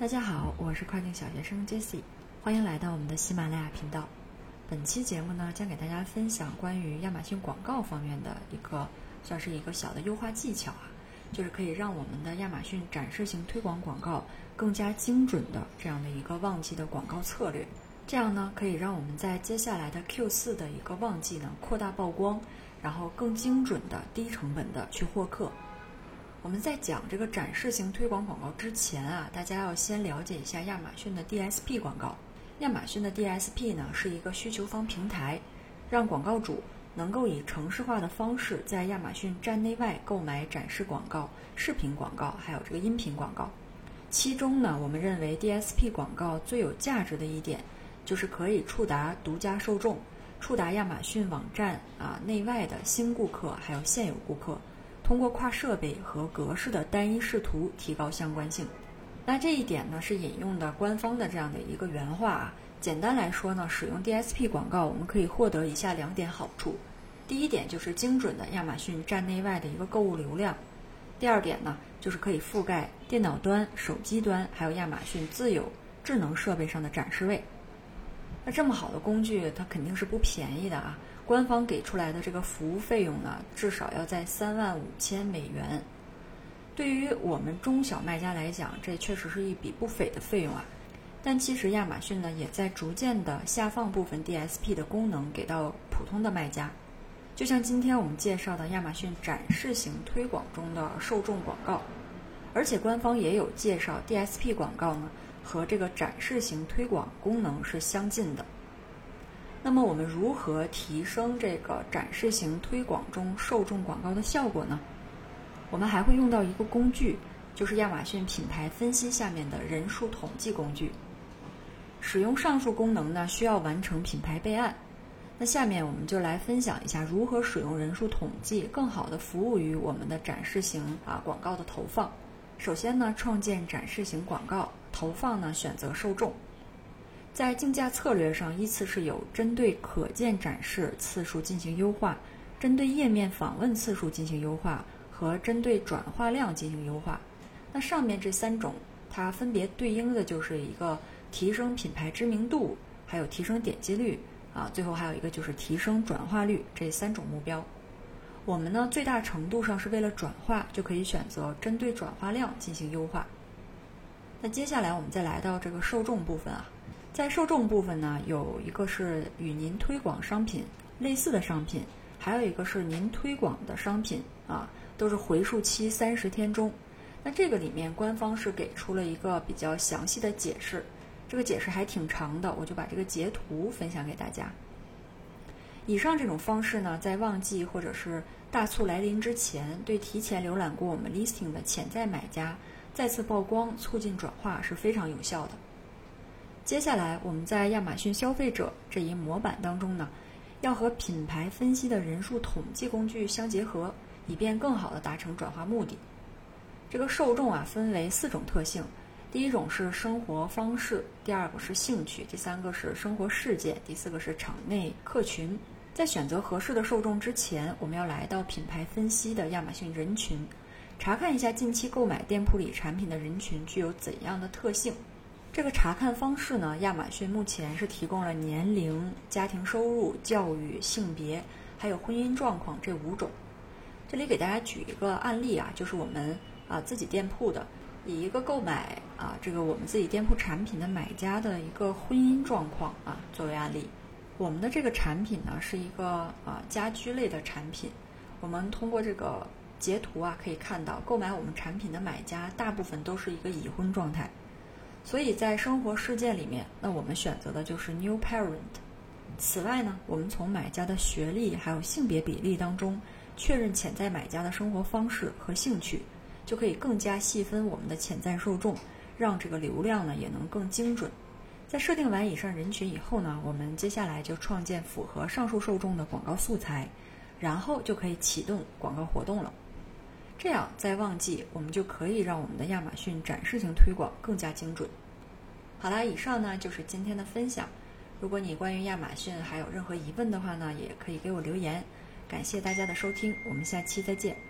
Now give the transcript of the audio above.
大家好，我是跨境小学生 Jesse，欢迎来到我们的喜马拉雅频道。本期节目呢，将给大家分享关于亚马逊广告方面的一个，算是一个小的优化技巧啊，就是可以让我们的亚马逊展示型推广广告更加精准的这样的一个旺季的广告策略。这样呢，可以让我们在接下来的 Q 四的一个旺季呢，扩大曝光，然后更精准的、低成本的去获客。我们在讲这个展示型推广广告之前啊，大家要先了解一下亚马逊的 DSP 广告。亚马逊的 DSP 呢是一个需求方平台，让广告主能够以城市化的方式在亚马逊站内外购买展示广告、视频广告，还有这个音频广告。其中呢，我们认为 DSP 广告最有价值的一点，就是可以触达独家受众，触达亚马逊网站啊内外的新顾客，还有现有顾客。通过跨设备和格式的单一视图提高相关性。那这一点呢是引用的官方的这样的一个原话啊。简单来说呢，使用 DSP 广告，我们可以获得以下两点好处：第一点就是精准的亚马逊站内外的一个购物流量；第二点呢，就是可以覆盖电脑端、手机端，还有亚马逊自有智能设备上的展示位。那这么好的工具，它肯定是不便宜的啊。官方给出来的这个服务费用呢，至少要在三万五千美元。对于我们中小卖家来讲，这确实是一笔不菲的费用啊。但其实亚马逊呢，也在逐渐的下放部分 DSP 的功能给到普通的卖家。就像今天我们介绍的亚马逊展示型推广中的受众广告，而且官方也有介绍 DSP 广告呢和这个展示型推广功能是相近的。那么我们如何提升这个展示型推广中受众广告的效果呢？我们还会用到一个工具，就是亚马逊品牌分析下面的人数统计工具。使用上述功能呢，需要完成品牌备案。那下面我们就来分享一下如何使用人数统计，更好的服务于我们的展示型啊广告的投放。首先呢，创建展示型广告投放呢，选择受众。在竞价策略上，依次是有针对可见展示次数进行优化，针对页面访问次数进行优化，和针对转化量进行优化。那上面这三种，它分别对应的就是一个提升品牌知名度，还有提升点击率啊，最后还有一个就是提升转化率这三种目标。我们呢，最大程度上是为了转化，就可以选择针对转化量进行优化。那接下来我们再来到这个受众部分啊。在受众部分呢，有一个是与您推广商品类似的商品，还有一个是您推广的商品啊，都是回溯期三十天中。那这个里面官方是给出了一个比较详细的解释，这个解释还挺长的，我就把这个截图分享给大家。以上这种方式呢，在旺季或者是大促来临之前，对提前浏览过我们 listing 的潜在买家再次曝光，促进转化是非常有效的。接下来，我们在亚马逊消费者这一模板当中呢，要和品牌分析的人数统计工具相结合，以便更好的达成转化目的。这个受众啊，分为四种特性：第一种是生活方式，第二个是兴趣，第三个是生活事件，第四个是场内客群。在选择合适的受众之前，我们要来到品牌分析的亚马逊人群，查看一下近期购买店铺里产品的人群具有怎样的特性。这个查看方式呢，亚马逊目前是提供了年龄、家庭收入、教育、性别，还有婚姻状况这五种。这里给大家举一个案例啊，就是我们啊自己店铺的，以一个购买啊这个我们自己店铺产品的买家的一个婚姻状况啊作为案例。我们的这个产品呢是一个啊家居类的产品，我们通过这个截图啊可以看到，购买我们产品的买家大部分都是一个已婚状态。所以在生活事件里面，那我们选择的就是 new parent。此外呢，我们从买家的学历还有性别比例当中确认潜在买家的生活方式和兴趣，就可以更加细分我们的潜在受众，让这个流量呢也能更精准。在设定完以上人群以后呢，我们接下来就创建符合上述受众的广告素材，然后就可以启动广告活动了。这样，在旺季，我们就可以让我们的亚马逊展示型推广更加精准。好啦，以上呢就是今天的分享。如果你关于亚马逊还有任何疑问的话呢，也可以给我留言。感谢大家的收听，我们下期再见。